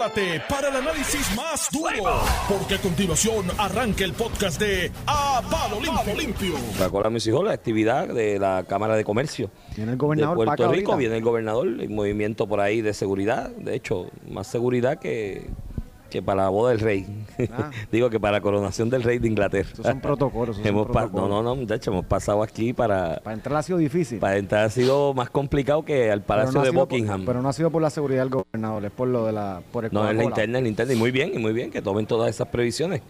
prepárate para el análisis más duro, porque a continuación arranca el podcast de A Palo Limpio. Para mis hijos la actividad de la Cámara de Comercio Viene el gobernador de Puerto Rico, ahorita. viene el gobernador, hay movimiento por ahí de seguridad, de hecho, más seguridad que, que para la boda del rey. Ah. Digo que para la coronación del rey de Inglaterra. Esos son protocolos, son Hemos protocolos. no, no, no, hecho, hemos pasado aquí para, Para entrar ha sido difícil. para entrar ha sido más complicado que al Palacio no de por- Buckingham. pero no ha sido por la seguridad del gobernador, es por lo de la por el No, es la interna, es la interna. Y muy bien, y muy bien que tomen todas esas previsiones.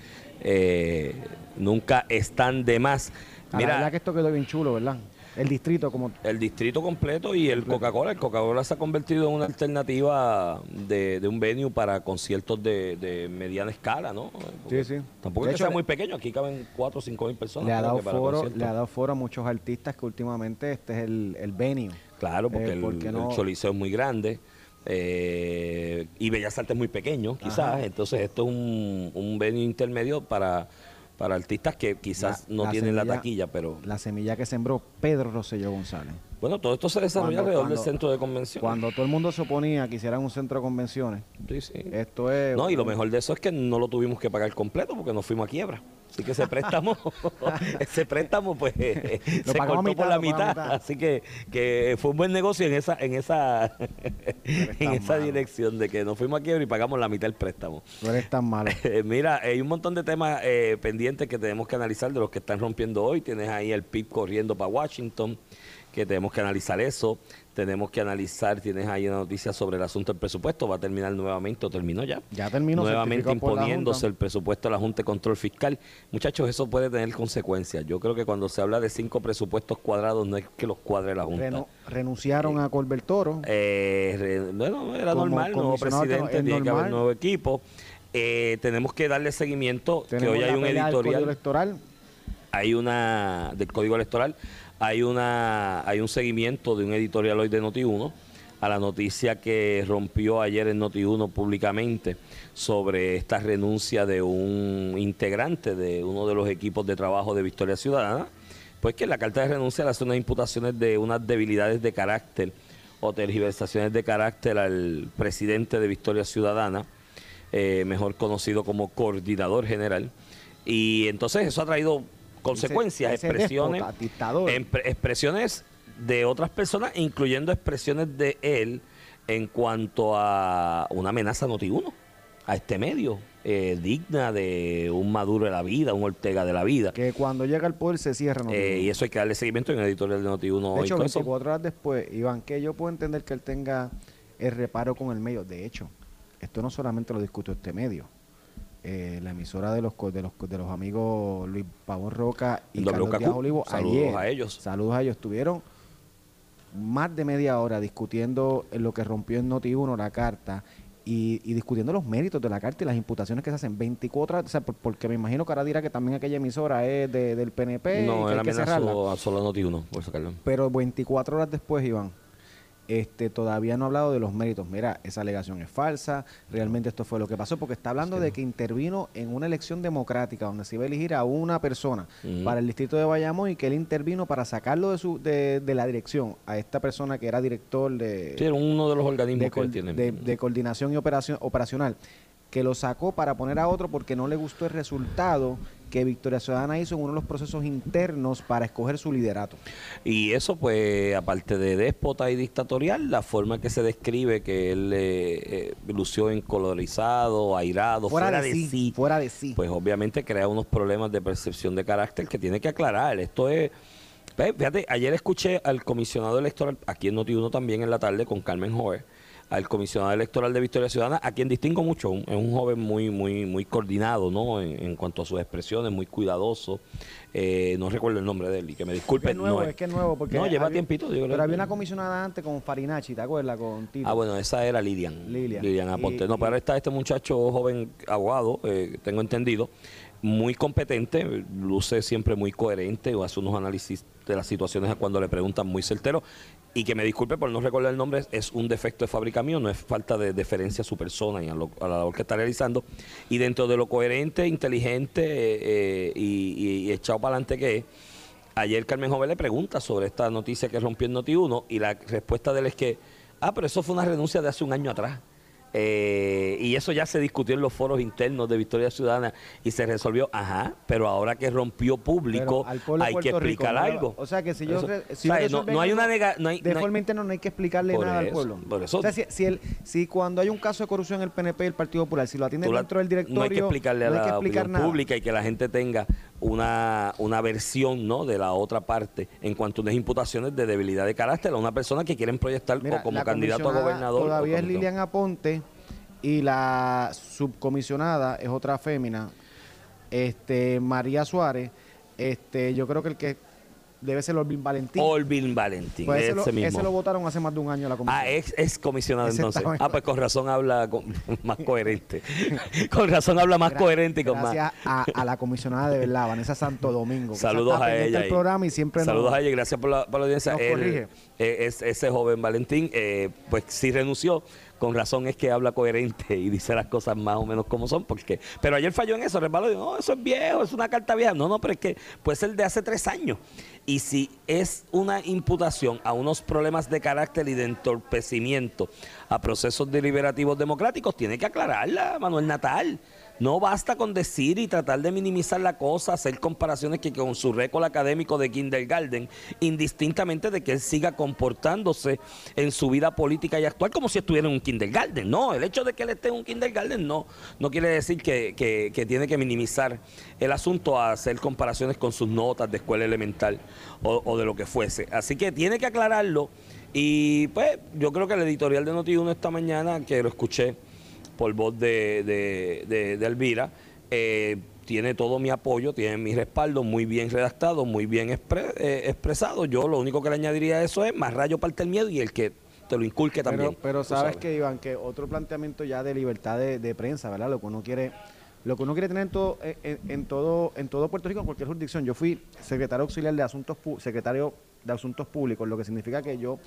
Eh, nunca están de más. Ah, la verdad que esto quedó bien chulo, ¿verdad? El distrito como El distrito completo y el Coca-Cola. El Coca-Cola se ha convertido en una alternativa de, de un venue para conciertos de, de mediana escala, ¿no? Porque Sí, sí. Tampoco De es que sea muy pequeño. Aquí caben 4 o 5 mil personas. le ha dado foro, le ha dado foro a muchos artistas que últimamente este es el, el venue. Claro, porque Eh, el, porque el no- Choliseo es muy grande. eh, y Bellas Artes es muy pequeño, quizás. Ajá. Entonces, esto es un, un venue intermedio para, para artistas que quizás La- no la tienen la taquilla, pero La semilla que sembró Pedro Rosselló González. bueno, todo esto se desarrolla Cuando- alrededor cuando- del centro de convención. Cuando todo el mundo se oponía a que hicieran un centro de convenciones, Sí, sí. esto es... No, y lo mejor de eso es que no lo tuvimos que pagar completo porque nos fuimos a quiebra. Así que ese préstamo, ese préstamo pues se cortó mitad, por la mitad. Así que, que fue un buen negocio en esa, en esa, en esa malo. dirección de que nos fuimos a quiebra y pagamos la mitad del préstamo. No eres tan malo. Eh, Mira, hay un montón de temas eh, pendientes que tenemos que analizar de los que están rompiendo hoy. Tienes ahí el PIB corriendo para Washington, que tenemos que analizar eso. Tenemos que analizar, tienes ahí una noticia sobre el asunto del presupuesto. Va a terminar nuevamente, o terminó ya. Ya terminó, Nuevamente imponiéndose el presupuesto de la Junta de Control Fiscal. Muchachos, eso puede tener consecuencias. Yo creo que cuando se habla de cinco presupuestos cuadrados, no es que los cuadre la Junta. Renu- renunciaron a Colbert Toro. Eh, re- bueno, era Como normal, nuevo presidente, es tiene que haber nuevo equipo. Eh, tenemos que darle seguimiento, que Tenemos hoy hay un editorial, electoral. hay una del Código Electoral, hay una hay un seguimiento de un editorial hoy de Noti1 a la noticia que rompió ayer en Noti1 públicamente sobre esta renuncia de un integrante de uno de los equipos de trabajo de Victoria Ciudadana, pues que la carta de renuncia le hace unas imputaciones de unas debilidades de carácter o tergiversaciones de carácter al presidente de Victoria Ciudadana, eh, mejor conocido como coordinador general. Y entonces eso ha traído consecuencias, ese expresiones, déspota, dictador. empre- expresiones de otras personas, incluyendo expresiones de él en cuanto a una amenaza notiuno a este medio, eh, digna de un Maduro de la vida, un Ortega de la vida. Que cuando llega al poder se cierra. Noti Eh, y eso hay que darle seguimiento en el editorial de Noti1 de hoy hecho, con eso. 24 horas después, Iván, que yo puedo entender que él tenga el reparo con el medio. De hecho, esto no solamente lo discutió este medio. Eh, la emisora de los, de los de los amigos Luis Pavón Roca y Carlos Díaz Olivo saludos ayer, a ellos. saludos a ellos estuvieron más de media hora discutiendo en lo que rompió en Noti 1 la carta y, y discutiendo los méritos de la carta y las imputaciones que se hacen 24 horas, o sea, por- porque me imagino que ahora dirá que también aquella emisora es de- del PNP y No, que él hay que cerrarla. a solo Noti1, por sacarlo. Pero 24 horas después, Iván, este, todavía no ha hablado de los méritos. Mira, esa alegación es falsa, realmente esto fue lo que pasó, porque está hablando de que intervino en una elección democrática donde se iba a elegir a una persona para el distrito de Bayamón y que él intervino para sacarlo de, su, de, de la dirección a esta persona que era director de, Sí, era uno de los organismos de, que coor- tienen. de- de coordinación y operación, operacional, que lo sacó para poner a otro porque no le gustó el resultado que Victoria Ciudadana hizo en uno de los procesos internos para escoger su liderato. Y eso, pues, aparte de déspota y dictatorial, la forma que se describe que él eh, eh, lució encolorizado, airado, fuera, de, sí, fuera de sí. pues obviamente crea unos problemas de percepción de carácter que tiene que aclarar. Esto es. Fíjate, ayer escuché al comisionado electoral, aquí en Noti1 también en la tarde, con Carmen Jover, al comisionado electoral de Victoria Ciudadana, a quien distingo mucho. un- Es un joven muy, muy, muy coordinado, ¿no? En, en cuanto a sus expresiones, muy cuidadoso. Eh, no recuerdo el nombre de él y que me disculpen. es nuevo, no es que es nuevo. Porque no, lleva había- tiempito. creo Pero había una comisionada antes con Farinacci, ¿te acuerdas? Con Tito. Ah, bueno, esa era Lilian. Lilian. Aponte. Y- no, pero está este muchacho joven abogado, eh, tengo entendido, muy competente, luce siempre muy coherente, o hace unos análisis de las situaciones a cuando le preguntan muy certero. Y que me disculpe por no recordar el nombre, es un defecto de fábrica mío, no es falta de deferencia a su persona y a, lo- a la labor que está realizando. Y dentro de lo coherente, inteligente eh, eh, y, echado para adelante que es, ayer Carmen Joven le pregunta sobre esta noticia que rompió en Noti1 y la respuesta de él es que, ah, pero eso fue una renuncia de hace un año atrás. Eh, y eso ya se discutió en los foros internos de Victoria Ciudadana y se resolvió, ajá, pero ahora que rompió público hay que Rico, explicar no algo. O sea, que si yo... Eso- si yo no, hay una nega- no hay- De no hay- forma interna no hay que explicarle nada al pueblo. por eso. O sea, si, si, el, si cuando hay un caso de corrupción en el PNP y el Partido Popular, si lo la- dentro del directorio... no hay que explicarle a la que explicar opinión pública y que la gente tenga una, una versión ¿no? de la otra parte en cuanto a unas imputaciones de debilidad de carácter a una persona que quieren proyectar Mira, o como candidato a gobernador. Todavía es Lilian Aponte y la subcomisionada es otra fémina, este María Suárez. Este, yo creo que el que debe ser Olvin Valentín. Olvin Valentín, Pues ese, ese, lo, mismo. ese lo votaron hace más de un año la comisión. Ah, es, es comisionado Ese entonces. Ah, pues con razón habla con- más coherente. con razón habla más coherente y con más. Gracias a, a la comisionada de verdad, Vanessa Santo Domingo. Saludos a ella. del y- programa y siempre saludos nos- a ella y gracias por la, por la audiencia. Él, corrige. eh, es- ese joven Valentín, eh, pues sí renunció. Con razón es que habla coherente y dice las cosas más o menos como son. porque Pero ayer falló en eso, resbaló y dijo, no, eso es viejo, es una carta vieja. No, no, pero es que puede ser de hace tres años. Y si es una imputación a unos problemas de carácter y de entorpecimiento a procesos deliberativos democráticos, tiene que aclararla, Manuel Natal. No basta con decir y tratar de minimizar la cosa, hacer comparaciones que con su récord académico de kindergarten, indistintamente de que él siga comportándose en su vida política y actual como si estuviera en un kindergarten. No, el hecho de que él esté en un kindergarten no, no quiere decir que, que- tiene que minimizar el asunto a hacer comparaciones con sus notas de escuela elemental o, o de lo que fuese. Así que tiene que aclararlo. Y pues yo creo que el editorial de Noti1 esta mañana, que lo escuché, por voz de, de, de- de Elvira. Eh, tiene todo mi apoyo, tiene mi respaldo, muy bien redactado, muy bien expre- eh, expresado. Yo lo único que le añadiría a eso es más rayo parte el miedo y el que te lo inculque también. Pero, pero tú sabes, que, Iván, que otro planteamiento ya de libertad de, de prensa, ¿verdad? Lo que uno quiere, lo que uno quiere tener en todo, en, en todo, en todo Puerto Rico, en cualquier jurisdicción. Yo fui secretario auxiliar de asuntos secretario de asuntos públicos, lo que significa que yo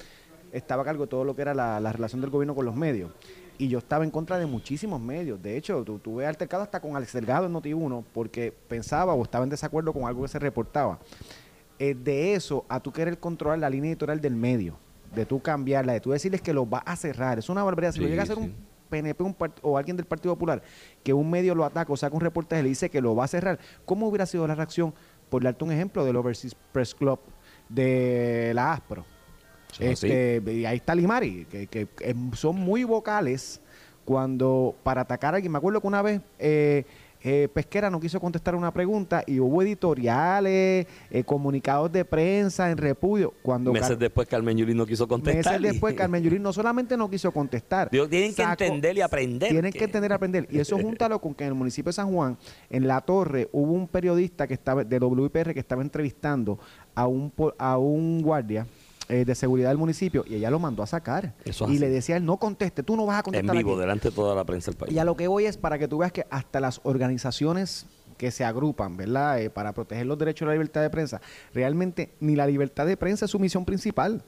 estaba a cargo de todo lo que era la, la relación del gobierno con los medios. Y yo estaba en contra de muchísimos medios. De hecho, tu- tuve altercado hasta con Alex Delgado en Noti1 porque pensaba o estaba en desacuerdo con algo que se reportaba. Eh, de eso a tú querer controlar la línea editorial del medio, de tú cambiarla, de tú decirles que lo vas a cerrar. Es una barbaridad. Si lo llega a hacer sí. un PNP un o alguien del Partido Popular, que un medio lo ataca o saca un reportaje y le dice que lo va a cerrar, ¿cómo hubiera sido la reacción? Por darte un ejemplo del Overseas Press Club de la ASPRO. Este, y ahí está Limari, que, que, son muy vocales cuando para atacar a alguien. Me acuerdo que una vez eh, eh, Pesquera no quiso contestar una pregunta y hubo editoriales, eh, comunicados de prensa en repudio. Cuando meses Car- después Carmen Yulín no quiso contestar. meses después Carmen Yulín no solamente no quiso contestar. Tienen que entender y aprender. Tienen que- que entender y aprender. Y eso júntalo con que en el municipio de San Juan, en la torre, hubo un periodista que estaba de WIPR que estaba entrevistando a un a un guardia eh, de seguridad del municipio y ella lo mandó a sacar. Eso y le decía él, no conteste, tú no vas a en contestar vivo, aquí". delante de toda la prensa del país. Y a lo que voy es para que tú veas que hasta las organizaciones que se agrupan, ¿verdad? Eh, para proteger los derechos de la libertad de prensa, realmente ni la libertad de prensa es su misión principal.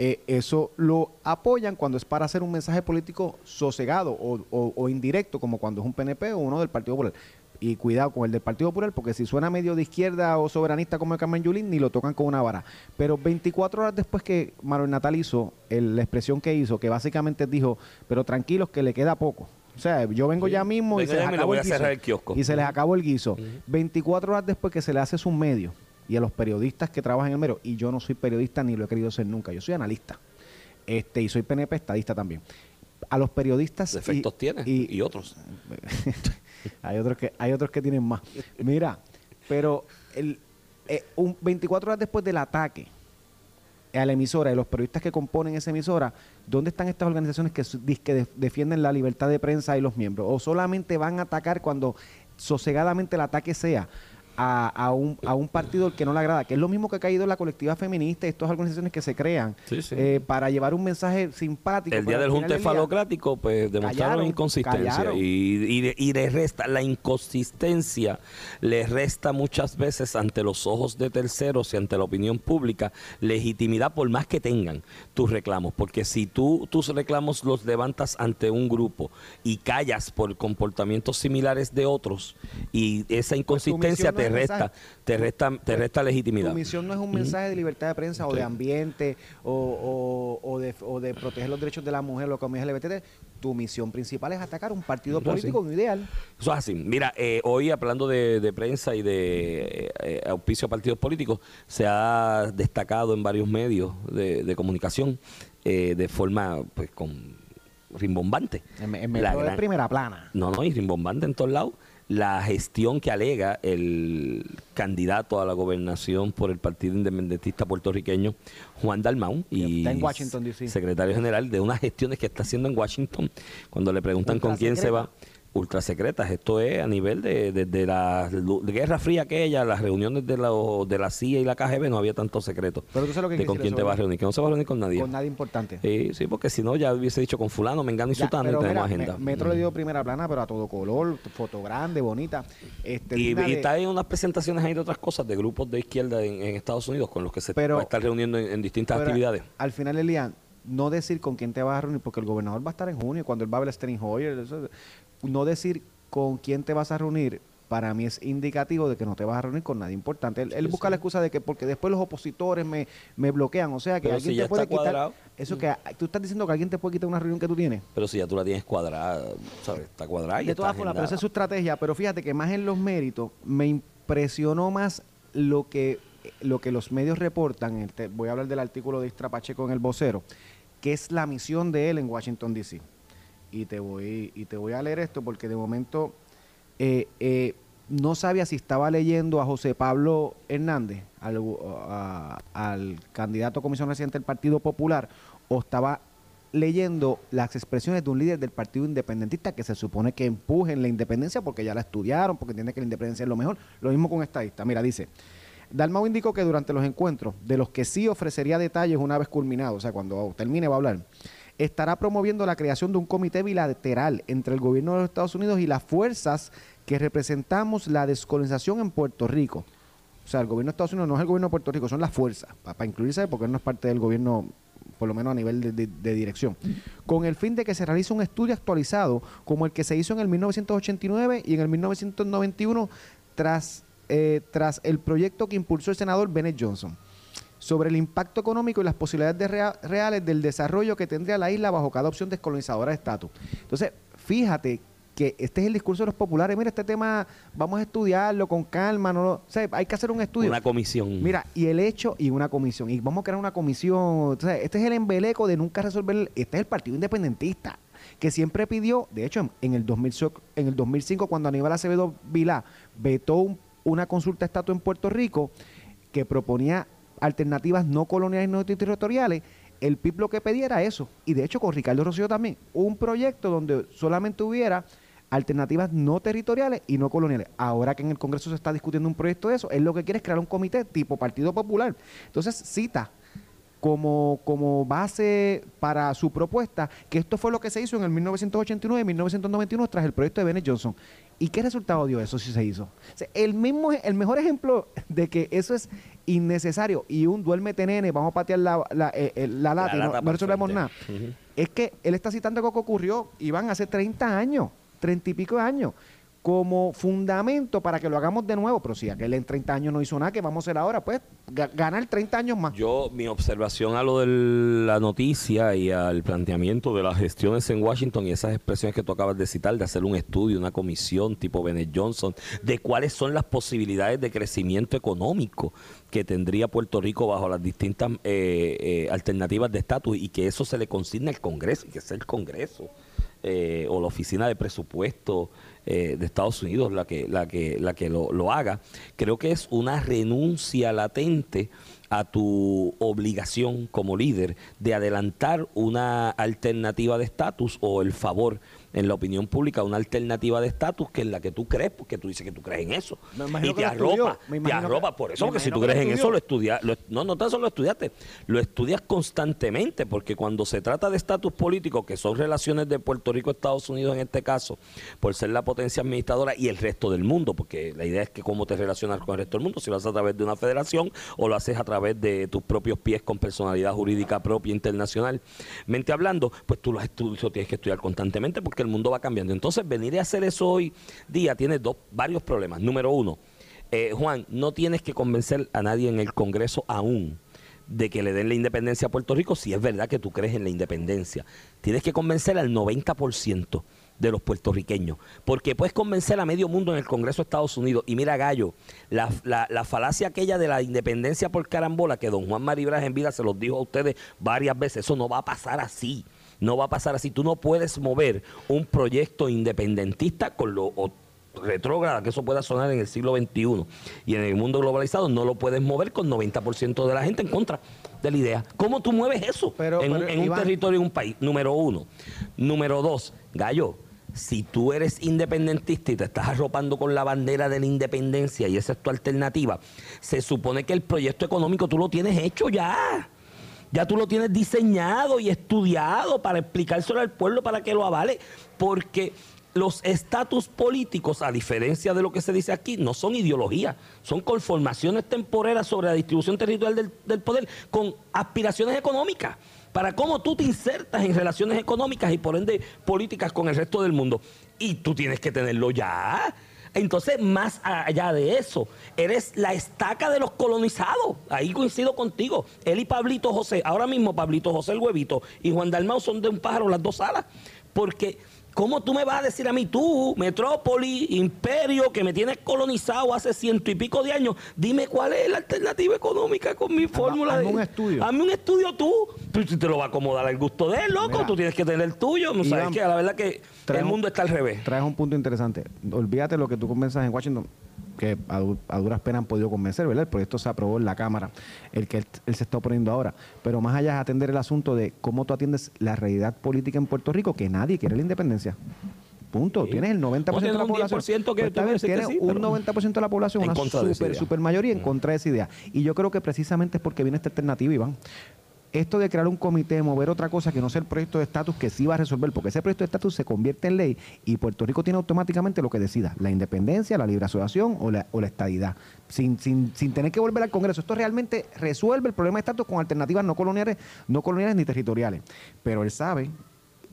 Eh, eso lo apoyan cuando es para hacer un mensaje político sosegado o, o- o indirecto, como cuando es un PNP o uno del Partido Popular. Y cuidado con el del Partido Popular, porque si suena medio de izquierda o soberanista como el Carmen Yulín, ni lo tocan con una vara. Pero 24 horas después que Manuel Natal hizo el- la expresión que hizo, que básicamente dijo, pero tranquilos que le queda poco. O sea, yo vengo Sí. ya mismo y se les acabó el a guiso. el kiosco. Y se les acabó el guiso. 24 horas después que se le hace su medio y a los periodistas que trabajan en el medio, y yo no soy periodista ni lo he querido ser nunca, yo soy analista. Este, y soy PNP estadista también. A los periodistas... y- Defectos tiene y- y otros. hay otros que hay otros que tienen más. Mira, pero el, eh, un 24 horas después del ataque a la emisora y los periodistas que componen esa emisora, ¿dónde están estas organizaciones que, que def- defienden la libertad de prensa y los miembros? ¿O solamente van a atacar cuando sosegadamente el ataque sea a, a un, a un partido que no le agrada? Que es lo mismo que ha caído la colectiva feminista y estas organizaciones que se crean Sí, sí. eh, para llevar un mensaje simpático. El día del junte falocrático, pues demostraron Callaron, inconsistencia. callaron. Y, y, le- y le resta, la inconsistencia le resta muchas veces ante los ojos de terceros y ante la opinión pública legitimidad por más que tengan tus reclamos. Porque si tú tus reclamos los levantas ante un grupo y callas por comportamientos similares de otros y esa inconsistencia Pues misión no te es resta, te resta, te resta legitimidad. Tu misión no es un mensaje de libertad de prensa o de ambiente o, o- o de, o de proteger los derechos de la mujer o la comunidad LGBT. tu misión principal es atacar un partido Eso es político, un ideal. Eso es así. Mira, eh, hoy hablando de, de prensa y de eh, eh, auspicio a partidos políticos, se ha destacado en varios medios de, de comunicación eh, de forma pues con rimbombante. En, en La de primera plana. No, no, y rimbombante en todos lados. La gestión que alega el candidato a la gobernación por el Partido Independentista puertorriqueño, Juan Dalmau, y Está en Washington, D.C.. secretario general, de unas gestiones que está haciendo en Washington, cuando le preguntan con quién se va. Ultra secretas, esto es a nivel de, de- de la de Guerra Fría aquella, las reuniones de la, de la CIA y la KGB no había tanto secreto Pero tú sabes lo que de con quién te vas a reunir, que no se va a reunir con nadie. Con nadie importante. Sí, sí, porque si no ya hubiese dicho con fulano, mengano y Ya, sutano y tenemos mira, agenda. Me- Metro Mm. le dio primera plana, pero a todo color, foto grande, bonita. Este, Y, y está en unas presentaciones ahí de otras cosas de grupos de izquierda en, en Estados Unidos con los que se Pero- va a estar reuniendo en, en distintas actividades. Al final, Elian, no decir con quién te vas a reunir, porque el gobernador va a estar en junio, cuando él va a ver a Steny Hoyer, eso- no decir con quién te vas a reunir, para mí es indicativo de que no te vas a reunir con nadie importante. Él, busca sí. la excusa de que porque después los opositores me, me bloquean, o sea que Pero alguien si te puede quitar. cuadrado. Eso que tú estás diciendo que alguien te puede quitar una reunión que tú tienes. Pero si ya tú la tienes cuadrada, ¿sabes? Está cuadrada y De todas formas, pero esa es su estrategia. Pero fíjate que más en los méritos me impresionó más lo que, lo que los medios reportan. el te- voy a hablar del artículo de Istra Pacheco en el vocero, que es la misión de él en Washington, D.C. Y te voy, y te voy a leer esto porque de momento eh, eh, no sabía si estaba leyendo a José Pablo Hernández, al, candidato a comisión residente del Partido Popular, o estaba leyendo las expresiones de un líder del Partido Independentista que se supone que empujen la independencia porque ya la estudiaron, porque entiende que la independencia es lo mejor. Lo mismo con estadista. Mira, dice, Dalmau indicó que durante los encuentros, de los que sí ofrecería detalles una vez culminado, o sea, cuando termine va a hablar, estará promoviendo la creación de un comité bilateral entre el gobierno de los Estados Unidos y las fuerzas que representamos la descolonización en Puerto Rico. O sea, el gobierno de Estados Unidos no es el gobierno de Puerto Rico, son las fuerzas, para incluirse porque no es parte del gobierno, por lo menos a nivel de dirección, con el fin de que se realice un estudio actualizado como el que se hizo en el 1989 y en el 1991 tras, eh, tras el proyecto que impulsó el senador Bennett Johnson sobre el impacto económico y las posibilidades de rea- reales del desarrollo que tendría la isla bajo cada opción descolonizadora de estatus. Entonces, fíjate que este es el discurso de los populares. Mira, este tema vamos a estudiarlo con calma. No lo- o sea, hay que hacer un estudio. Una comisión. Mira, y el hecho y una comisión. Y vamos a crear una comisión. O sea, este es el embeleco de nunca resolver. Este es el Partido Independentista, que siempre pidió, de hecho, en, el, 2000, so- en el 2005, cuando Aníbal Acevedo Vilá vetó un- una consulta de estatus en Puerto Rico, que proponía alternativas no coloniales no territoriales, el PIB lo que pedía era eso. Y de hecho, con Ricardo Rosselló también, un proyecto donde solamente hubiera alternativas no territoriales y no coloniales. Ahora que en el Congreso se está discutiendo un proyecto de eso, él lo que quiere es crear un comité tipo Partido Popular. Entonces cita como, como base para su propuesta que esto fue lo que se hizo en el 1989 y 1991 tras el proyecto de Bennett Johnson. ¿Y qué resultado dio eso si se hizo? El, mismo, el mejor ejemplo de que eso es innecesario. Y un duérmete nene, vamos a patear la, la, eh, eh, la lata y no- no resolvemos nada. Es que él está citando algo que ocurrió y van hace 30 años, 30 y pico de años, como fundamento para que lo hagamos de nuevo. Pero si aquel en 30 años no hizo nada, ¿qué vamos a hacer ahora? Pues ga- ganar 30 años más. Yo, mi observación a lo de la noticia y al planteamiento de las gestiones en Washington y esas expresiones que tú acabas de citar, de hacer un estudio, una comisión tipo Bennett Johnson, de cuáles son las posibilidades de crecimiento económico que tendría Puerto Rico bajo las distintas eh, eh, alternativas de estatus y que eso se le consigna al Congreso y que sea el Congreso. Eh, o la oficina de presupuesto eh, de Estados Unidos la que la que la que lo, lo haga creo que es una renuncia latente a tu obligación como líder de adelantar una alternativa de estatus o el favor en la opinión pública una alternativa de estatus que es la que tú crees porque tú dices que tú crees en eso. Y te arropa te que- arropa. Por eso porque si tú crees en eso lo estudias lo- no no tan solo lo estudiaste lo estudias constantemente porque cuando se trata de estatus político que son relaciones de Puerto Rico Estados Unidos en este caso por ser la potencia administradora y el resto del mundo porque la idea es que cómo te relacionas con el resto del mundo si lo haces a través de una federación o lo haces a través de tus propios pies con personalidad jurídica propia internacionalmente hablando pues tú lo, estu- lo tienes que estudiar constantemente porque el mundo va cambiando entonces venir a hacer eso hoy día tiene dos varios problemas número uno eh, Juan, no tienes que convencer a nadie en el Congreso aún de que le den la independencia a Puerto Rico si es verdad que tú crees en la independencia. Tienes que convencer al 90% de los puertorriqueños, porque puedes convencer a medio mundo en el Congreso de Estados Unidos. Y mira, Gallo, la, la, falacia aquella de la independencia por carambola, que don Juan Maribras en vida se los dijo a ustedes varias veces, eso no va a pasar así. No va a pasar así. Tú no puedes mover un proyecto independentista con lo retrógrada que eso pueda sonar en el siglo XXI y en el mundo globalizado, no lo puedes mover con 90% de la gente en contra de la idea. ¿Cómo tú mueves eso en, un territorio, en un país? Número uno. Número dos, Gallo, si tú eres independentista y te estás arropando con la bandera de la independencia y esa es tu alternativa, se supone que el proyecto económico tú lo tienes hecho ya. Ya tú lo tienes diseñado y estudiado para explicárselo al pueblo para que lo avale. Porque los estatus políticos, a diferencia de lo que se dice aquí, no son ideologías, son conformaciones temporeras sobre la distribución territorial del, poder con aspiraciones económicas para cómo tú te insertas en relaciones económicas y por ende políticas con el resto del mundo. Y tú tienes que tenerlo ya. Entonces, más allá de eso, eres la estaca de los colonizados. Ahí coincido contigo. Él y Pablito José, ahora mismo Pablito José el huevito y Juan Dalmau son de un pájaro las dos alas. Porque ¿Cómo tú me vas a decir a mí, tú, metrópoli, imperio, que me tienes colonizado hace ciento y pico de años? Dime cuál es la alternativa económica con mi fórmula. Hazme un estudio. Hazme un estudio tú. Tú te lo va a acomodar al gusto de él, loco. tú tienes que tener el tuyo. No sabes que la verdad que el mundo está al revés. Traes un punto interesante. Olvídate lo que tú conversas en Washington que a, duras penas han podido convencer, ¿verdad? El proyecto se aprobó en la Cámara, el que él, se está oponiendo ahora. Pero más allá de atender el asunto de cómo tú atiendes la realidad política en Puerto Rico, que nadie quiere la independencia. Punto. Tienes el 90% de la población. Que pues, tienes un 90% de la población, una super, super mayoría en mm. contra de esa idea. Y yo creo que precisamente es porque viene esta alternativa, Iván esto de crear un comité, mover otra cosa que no sea el proyecto de estatus que sí va a resolver, porque ese proyecto de estatus se convierte en ley y Puerto Rico tiene automáticamente lo que decida, la independencia, la libre asociación o la, o la estadidad, sin, sin, sin tener que volver al Congreso. Esto realmente resuelve el problema de estatus con alternativas no coloniales, no coloniales ni territoriales. Pero él sabe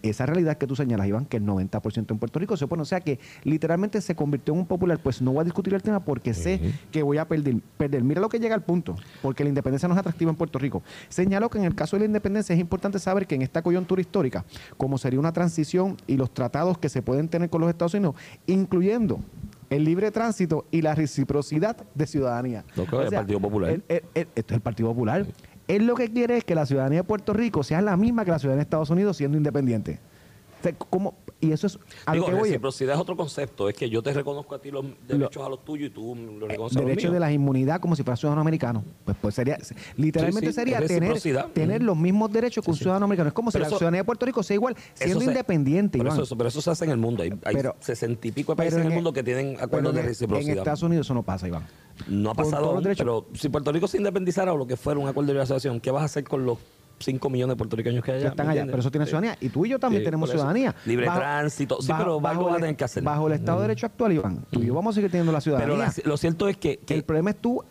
esa realidad que tú señalas, Iván, que el 90% en Puerto Rico se opone. O sea que literalmente se convirtió en un popular. Pues no voy a discutir el tema porque sé que voy a perder, perder. Mira lo que llega al punto, porque la independencia no es atractiva en Puerto Rico. Señaló que en el caso de la independencia es importante saber que en esta coyuntura histórica, como sería una transición y los tratados que se pueden tener con los Estados Unidos, incluyendo el libre tránsito y la reciprocidad de ciudadanía. el Partido Popular. esto es el Partido Popular. Él lo que quiere es que la ciudadanía de Puerto Rico sea la misma que la ciudadanía de Estados Unidos siendo independiente. Y eso es Digo, reciprocidad es otro concepto. Es que yo te reconozco a ti los derechos a los tuyos y tú los reconoces a los Derecho de la inmunidad como si fuera ciudadano americano. Pues, pues sería, literalmente sería tener, tener los mismos derechos que un ciudadano americano. Es como si la ciudadanía de Puerto Rico sea igual, siendo independiente. pero, Eso, pero eso se hace en el mundo. Hay, hay sesenta y pico de países en el mundo que tienen acuerdos de reciprocidad. En Estados Unidos eso no pasa, Iván. No ha pasado, pero si Puerto Rico se independizara o lo que fuera un acuerdo de asociación, ¿qué vas a hacer con los 5 millones de puertorriqueños que hay allá. están allá, pero eso tiene ciudadanía. Y tú y yo también tenemos ciudadanía. Libre tránsito. Sí, pero algo van a tener que hacer. Bajo el Estado de Derecho actual, Iván, tú y yo vamos a seguir teniendo la ciudadanía. Pero lo cierto es que, el problema es tú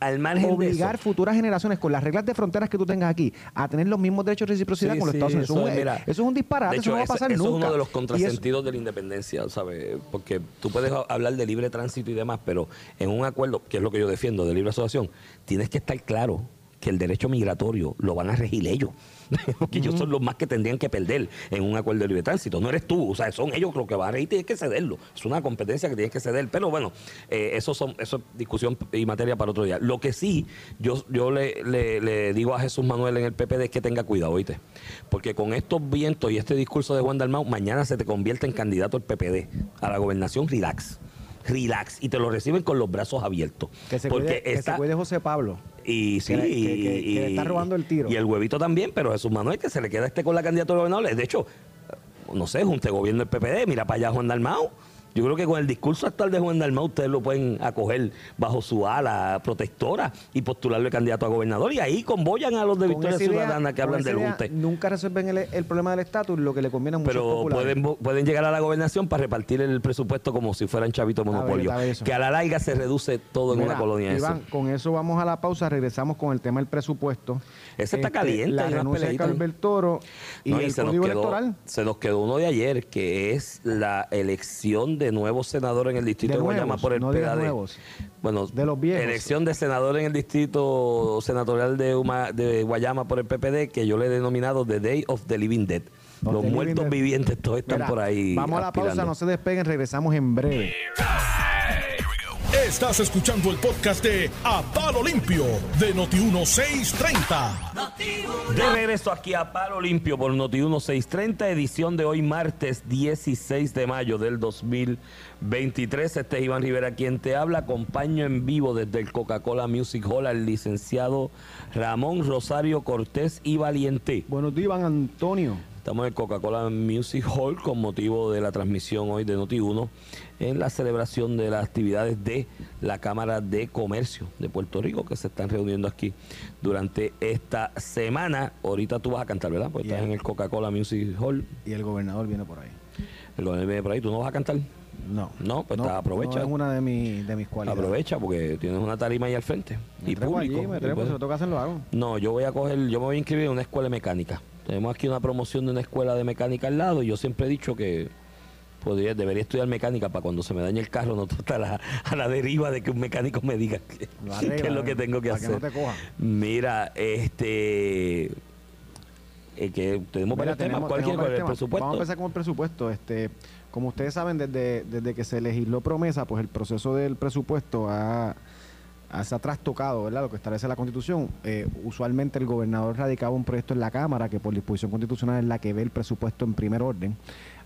al margen obligar futuras generaciones con las reglas de fronteras que tú tengas aquí a tener los mismos derechos de reciprocidad con los Estados Unidos. Eso, es, eso, es un disparate, eso no va a pasar nunca. Eso es uno de los contrasentidos de la independencia, ¿sabes? Porque tú puedes hablar de libre tránsito y demás, pero en un acuerdo, que es lo que yo defiendo, de libre asociación, tienes que estar claro que el derecho migratorio lo van a regir ellos. Porque ellos son los más que tendrían que perder en un acuerdo de libre tránsito. No eres tú, o sea, son ellos los que van a regir y tienes que cederlo. Es una competencia que tienes que ceder. Pero bueno, eh, eso, son, eso es discusión y materia para otro día. Lo que sí, yo, yo le, le, digo a Jesús Manuel en el PPD es que tenga cuidado, ¿oíste? Porque con estos vientos y este discurso de Juan Dalmau, mañana se te convierte en candidato al PPD a la gobernación relax relax y te lo reciben con los brazos abiertos. Que se, porque cuide, que se cuide José Pablo. Y sí, y, está robando el tiro. Y el huevito también, pero Jesús Manuel que se le queda este con la candidatura gobernador. De hecho, no sé, junte gobierno del PPD, mira para allá Juan Dalmau yo creo que con el discurso actual de Juan Dalmau ustedes lo pueden acoger bajo su ala protectora y postularle candidato a gobernador. Y ahí convoyan a los de Victoria Ciudadana que hablan del Junte. Nunca resuelven el, problema del estatus, lo que le conviene a muchos Pero pueden, pueden llegar a la gobernación para repartir el presupuesto como si fueran chavito monopolio. que a la larga se reduce todo en una colonia. Iván, con eso vamos a la pausa, regresamos con el tema del presupuesto. Ese está este, caliente. La renuncia de Calver Toro y, el se código nos quedó, electoral. Se nos quedó uno de ayer, que es la elección elección de nuevo senador en el distrito de, De Guayama nuevos, por el no digas PAD. nuevos. Bueno, De los viejos. elección de senador en el distrito senatorial de, Uma- de Guayama por el PPD, que yo le he denominado The Day of the Living Dead. Los muertos vivientes todos están Mira, por ahí. Vamos a la pausa, no se despeguen, regresamos en breve. Estás escuchando el podcast de A Palo Limpio de Noti1630. De regreso aquí a Palo Limpio por Noti 1630, edición de hoy martes 16 de mayo del 2023. Este es Iván Rivera quien te habla. Acompaño en vivo desde el Coca-Cola Music Hall al licenciado Ramón Rosario Cortés y Valiente. Buenos días, Iván Antonio. Estamos en el Coca-Cola Music Hall con motivo de la transmisión hoy de Noti1 en la celebración de las actividades de la Cámara de Comercio de Puerto Rico que se están reuniendo aquí durante esta semana. Ahorita tú vas a cantar, ¿verdad? Porque estás en el Coca-Cola Music Hall. Y el gobernador viene por ahí. El gobernador viene por ahí. ¿Tú no vas a cantar? No. No, pues está, aprovecha. No es una de, mi- de mis cualidades. Aprovecha porque tienes una tarima ahí al frente. Me y público. allí, me Y puedes- si lo lo hago. No, yo voy a coger, yo me voy a inscribir en una escuela de mecánica. Tenemos aquí una promoción de una escuela de mecánica al lado y yo siempre he dicho que podría, debería estudiar mecánica para cuando se me dañe el carro no estar a la, a la deriva de que un mecánico me diga qué es lo que tengo que Para que hacer. no te coja. Mira, este eh, que tenemos Mira, varios temas. tenemos- ¿Cuál tenemos quiere? ¿Cuál es el temas. presupuesto? Vamos a empezar con el presupuesto. Este, como ustedes saben, desde, desde que se legisló promesa, pues el proceso del presupuesto ha, ha- se ha trastocado, ¿verdad? Lo que establece la Constitución. Eh, usualmente el gobernador radicaba un proyecto en la Cámara que por disposición constitucional es la que ve el presupuesto en primer orden.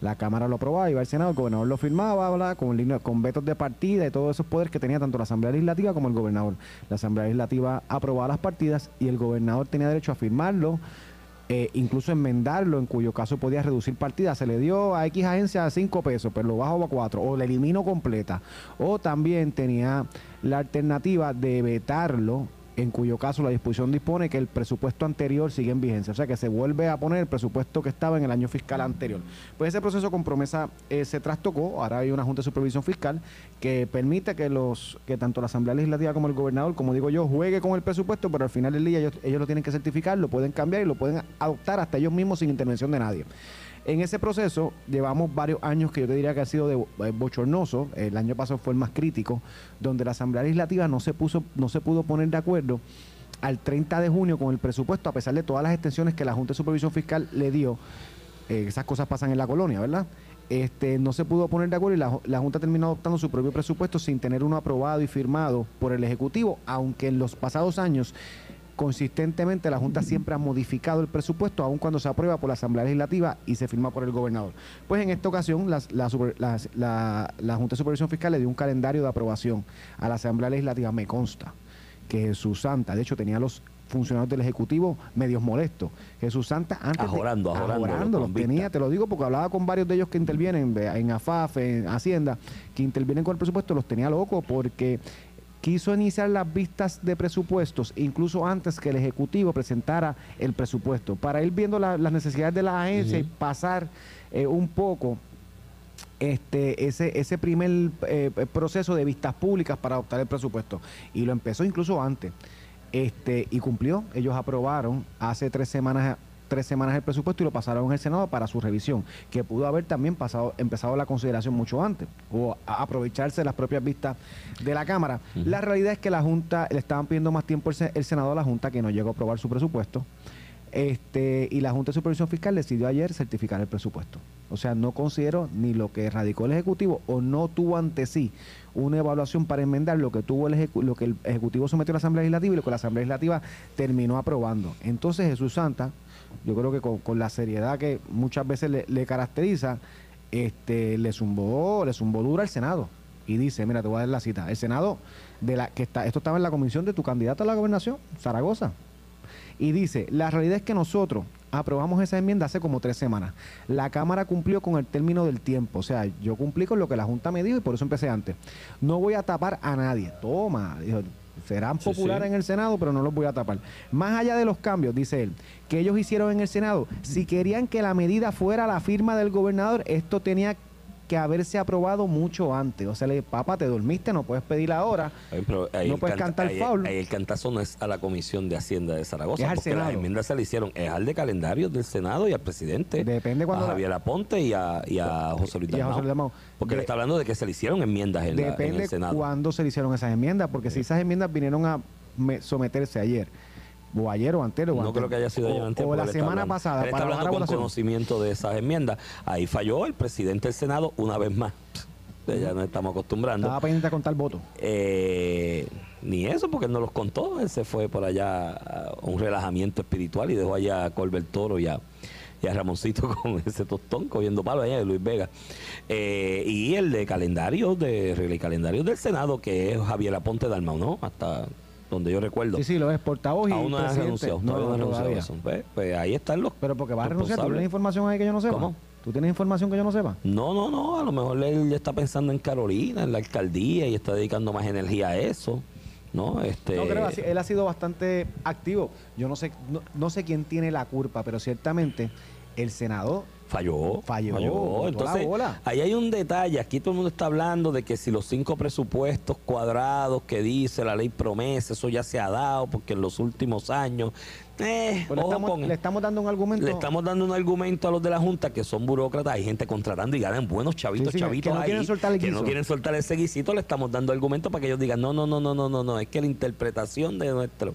La Cámara lo aprobaba, iba al Senado, el gobernador lo firmaba. Con, con vetos de partida y todos esos poderes que tenía tanto la Asamblea Legislativa como el gobernador. La Asamblea Legislativa aprobaba las partidas y el gobernador tenía derecho a firmarlo, eh, incluso enmendarlo, en cuyo caso podía reducir partidas. Se le dio a X agencia 5 pesos, pero lo bajo a 4, o le elimino completa. O también tenía la alternativa de vetarlo, en cuyo caso la disposición dispone que el presupuesto anterior sigue en vigencia. O sea que se vuelve a poner el presupuesto que estaba en el año fiscal anterior. Pues ese proceso con promesa eh, se trastocó. Ahora hay una Junta de Supervisión Fiscal que permite que los que tanto la Asamblea Legislativa como el gobernador, como digo yo, juegue con el presupuesto, pero al final del día ellos, ellos lo tienen que certificar, lo pueden cambiar y lo pueden adoptar hasta ellos mismos sin intervención de nadie. En ese proceso llevamos varios años que yo te diría que ha sido de, eh, bochornoso. El año pasado fue el más crítico, donde la Asamblea Legislativa no se puso, no se pudo poner de acuerdo al 30 de junio con el presupuesto, a pesar de todas las extensiones que la Junta de Supervisión Fiscal le dio. Eh, esas cosas pasan en la colonia, ¿verdad? Este, no se pudo poner de acuerdo y la, la Junta terminó adoptando su propio presupuesto sin tener uno aprobado y firmado por el Ejecutivo, aunque en los pasados años consistentemente la Junta siempre ha modificado el presupuesto, aun cuando se aprueba por la Asamblea Legislativa y se firma por el gobernador. Pues en esta ocasión la, super- la- la Junta de Supervisión Fiscal le dio un calendario de aprobación a la Asamblea Legislativa, me consta que Jesús Santa, de hecho tenía a los funcionarios del Ejecutivo medios molestos. Jesús Santa antes de- Ajorando, ajorando, ajorando, los tenía, te lo digo porque hablaba con varios de ellos que intervienen en AFAF, en Hacienda, que intervienen con el presupuesto, los tenía locos porque quiso iniciar las vistas de presupuestos incluso antes que el Ejecutivo presentara el presupuesto, para ir viendo la- las necesidades de la agencia y pasar eh, un poco este ese ese primer eh, proceso de vistas públicas para adoptar el presupuesto. Y lo empezó incluso antes. Este y cumplió. Ellos aprobaron hace tres semanas tres semanas el presupuesto y lo pasaron al Senado para su revisión que pudo haber también pasado empezado la consideración mucho antes o a- aprovecharse de las propias vistas de la Cámara la realidad es que la Junta le estaban pidiendo más tiempo el, Se- el Senado a la Junta que no llegó a aprobar su presupuesto este, y la Junta de Supervisión Fiscal decidió ayer certificar el presupuesto. O sea, no consideró ni lo que radicó el Ejecutivo o no tuvo ante sí una evaluación para enmendar lo que tuvo el lo que el Ejecutivo sometió a la Asamblea Legislativa y lo que la Asamblea Legislativa terminó aprobando. Entonces Jesús Santa, yo creo que con, con la seriedad que muchas veces le, caracteriza, este, le zumbó, le zumbó dura al Senado. Y dice, mira, te voy a dar la cita. El Senado, de la que está, esto estaba en la comisión de tu candidato a la gobernación, Zaragoza. Y dice, la realidad es que nosotros aprobamos esa enmienda hace como tres semanas. La Cámara cumplió con el término del tiempo. O sea, yo cumplí con lo que la Junta me dijo y por eso empecé antes. No voy a tapar a nadie. Toma, dijo, serán Sí, populares sí. en el Senado, pero no los voy a tapar. Más allá de los cambios, dice él, que ellos hicieron en el Senado, si querían que la medida fuera la firma del gobernador, esto tenía que haberse aprobado mucho antes. O sea, le papá, te dormiste, no puedes pedir ahora. Ay, pero ahí no puedes canta- cantar ahí- foul. ahí el cantazo no es a la Comisión de Hacienda de Zaragoza, Es al porque las Senado. enmiendas se le hicieron, es al de calendario del Senado y al presidente. Depende cuando A Javier Aponte y a, y a José Luis Dalmau. José Luis Dalmau. Porque De- le está hablando de que se le hicieron enmiendas en, la- en Depende el Senado. cuándo se le hicieron esas enmiendas, porque si esas enmiendas vinieron a me- someterse ayer, o ayer o antes o No creo que haya sido o, ayer antes, o porque la él está semana hablando- pasada Él está para hablando con votación. conocimiento de esas enmiendas. Ahí falló el presidente del Senado una vez más. Ya nos estamos acostumbrando. Estaba pendiente a contar votos. Eh, ni eso, porque él no los contó. Él se fue por allá a un relajamiento espiritual y dejó allá a Colbert Toro y a, y a Ramoncito con ese tostón cogiendo palo allá de Luis Vega. Eh, y el de calendario, de regla y calendario del Senado, que es Javier Aponte Dalmau, ¿no? Hasta donde yo recuerdo. Sí, sí, lo ves portavoz y Aún no ha renunciado. No, no renunciado eso. Pues, pues ahí están los. Pero porque vas a renunciar, ¿tú tienes información ahí que yo no sepa? ¿Cómo? ¿Tú tienes información que yo no sepa? No, no, no, a lo mejor él ya está pensando en Carolina, en la alcaldía y está dedicando más energía a eso, ¿no? Este, No creo, él ha sido bastante activo. Yo no sé, no, no sé quién tiene la culpa, pero ciertamente el Senado Falló. Falló, la Entonces, ahí hay un detalle. Aquí todo el mundo está hablando de que si los cinco presupuestos cuadrados que dice la ley promesa, eso ya se ha dado, porque en los últimos años. Eh, pues le, estamos, con- le estamos dando un argumento. le estamos dando un argumento a los de la Junta que son burócratas, hay gente contratando y ganan buenos chavitos, Sí, sí, chavitos que no ahí, quieren soltar el que no quieren soltar ese guisito, le estamos dando argumentos para que ellos digan, no, no, no, no, no, no, no, es que la interpretación de nuestro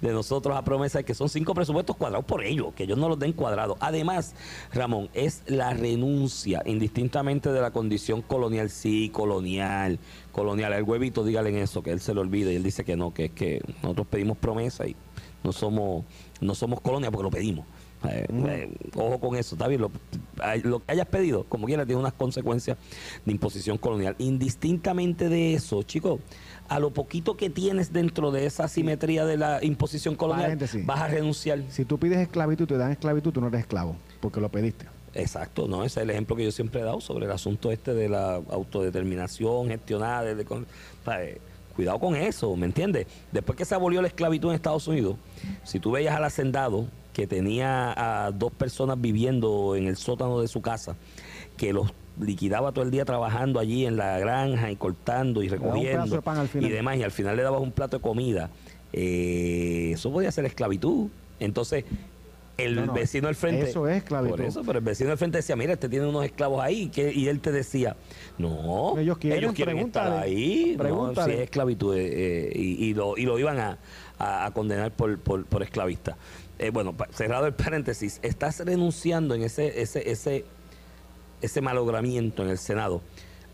de nosotros a promesa es que son cinco presupuestos cuadrados por ellos, que ellos no los den cuadrados. Además, Ramón, es la renuncia, indistintamente de la condición colonial, sí, colonial, colonial. El huevito, dígale en eso, que él se lo olvide y él dice que no, que es que nosotros pedimos promesa y no somos, no somos colonia porque lo pedimos. Eh, eh, ojo con eso, está bien. Lo, que hayas pedido, como quiera, tiene unas consecuencias de imposición colonial. Indistintamente de eso, chicos, a lo poquito que tienes dentro de esa asimetría de la imposición colonial, Paréntesis. vas a renunciar. Si tú pides esclavitud y te dan esclavitud, tú no eres esclavo, porque lo pediste. Exacto, ¿no? Ese es el ejemplo que yo siempre he dado sobre el asunto este de la autodeterminación gestionada. o sea, eh, cuidado con eso, ¿me entiendes? Después que se abolió la esclavitud en Estados Unidos, si tú veías al hacendado que tenía a dos personas viviendo en el sótano de su casa, que los liquidaba todo el día trabajando allí en la granja y cortando y recogiendo de al y demás, y al final le dabas un plato de comida, eh, eso podía ser esclavitud. Entonces, el No, no, vecino del frente... eso es esclavitud. Por eso, pero el vecino del frente decía, mira, este tiene unos esclavos ahí, que, y él te decía, no, Ellos quieren, estar pregúntale, ahí, no, si es esclavitud, eh, eh, y, y lo, y lo iban a, a- a condenar por, por, por esclavista. Eh, bueno, cerrado el paréntesis, estás renunciando en ese, ese, ese, ese malogramiento en el Senado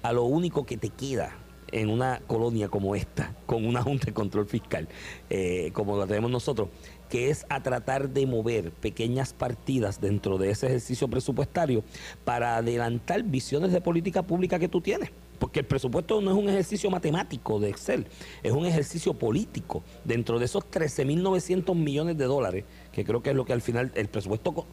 a lo único que te queda en una colonia como esta, con una Junta de Control Fiscal, eh, como la tenemos nosotros, que es a tratar de mover pequeñas partidas dentro de ese ejercicio presupuestario para adelantar visiones de política pública que tú tienes. Porque el presupuesto no es un ejercicio matemático de Excel, es un ejercicio político. Dentro de esos 13.900 millones de dólares, que creo que es lo que al final el presupuesto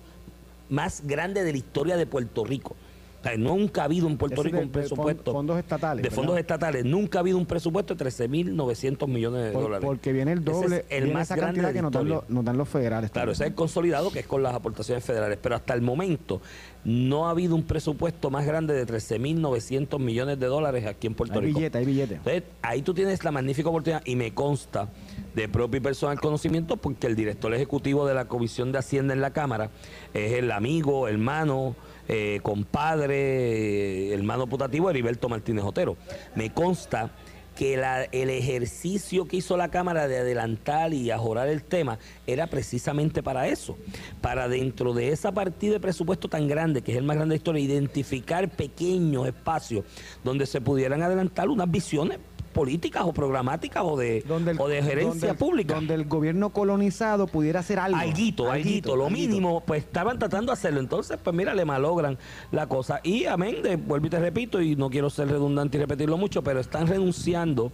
más grande de la historia de Puerto Rico. O sea, nunca ha habido en Puerto Rico de- un de presupuesto. fon- fondos estatales, De fondos ¿verdad? estatales. Nunca ha habido un presupuesto de 13.900 millones de Por- dólares. porque viene el Ese es doble, el más esa grande cantidad de que nos dan, los, nos dan los federales. Claro, ese es el consolidado que es con las aportaciones federales, pero hasta el momento no ha habido un presupuesto más grande de 13.900 millones de dólares aquí en Puerto Hay Rico. billete, hay billete. Entonces, ahí tú tienes la magnífica oportunidad y me consta de propio y personal conocimiento porque el director ejecutivo de la Comisión de Hacienda en la Cámara es el amigo, hermano, eh, compadre, eh, hermano putativo Heriberto Martínez Otero. Me consta que el ejercicio que hizo la Cámara de adelantar y ajorar el tema era precisamente para eso, para dentro de esa partida de presupuesto tan grande, que es el más grande de la historia, identificar pequeños espacios donde se pudieran adelantar unas visiones políticas o programáticas o de, el- o de gerencia donde el- pública. Donde el gobierno colonizado pudiera hacer algo. Alguito, alguito, lo alguito. mínimo, pues estaban tratando de hacerlo. Entonces, pues mira, le malogran la cosa. Y amén, de, vuelvo y te repito, y no quiero ser redundante y repetirlo mucho, pero están renunciando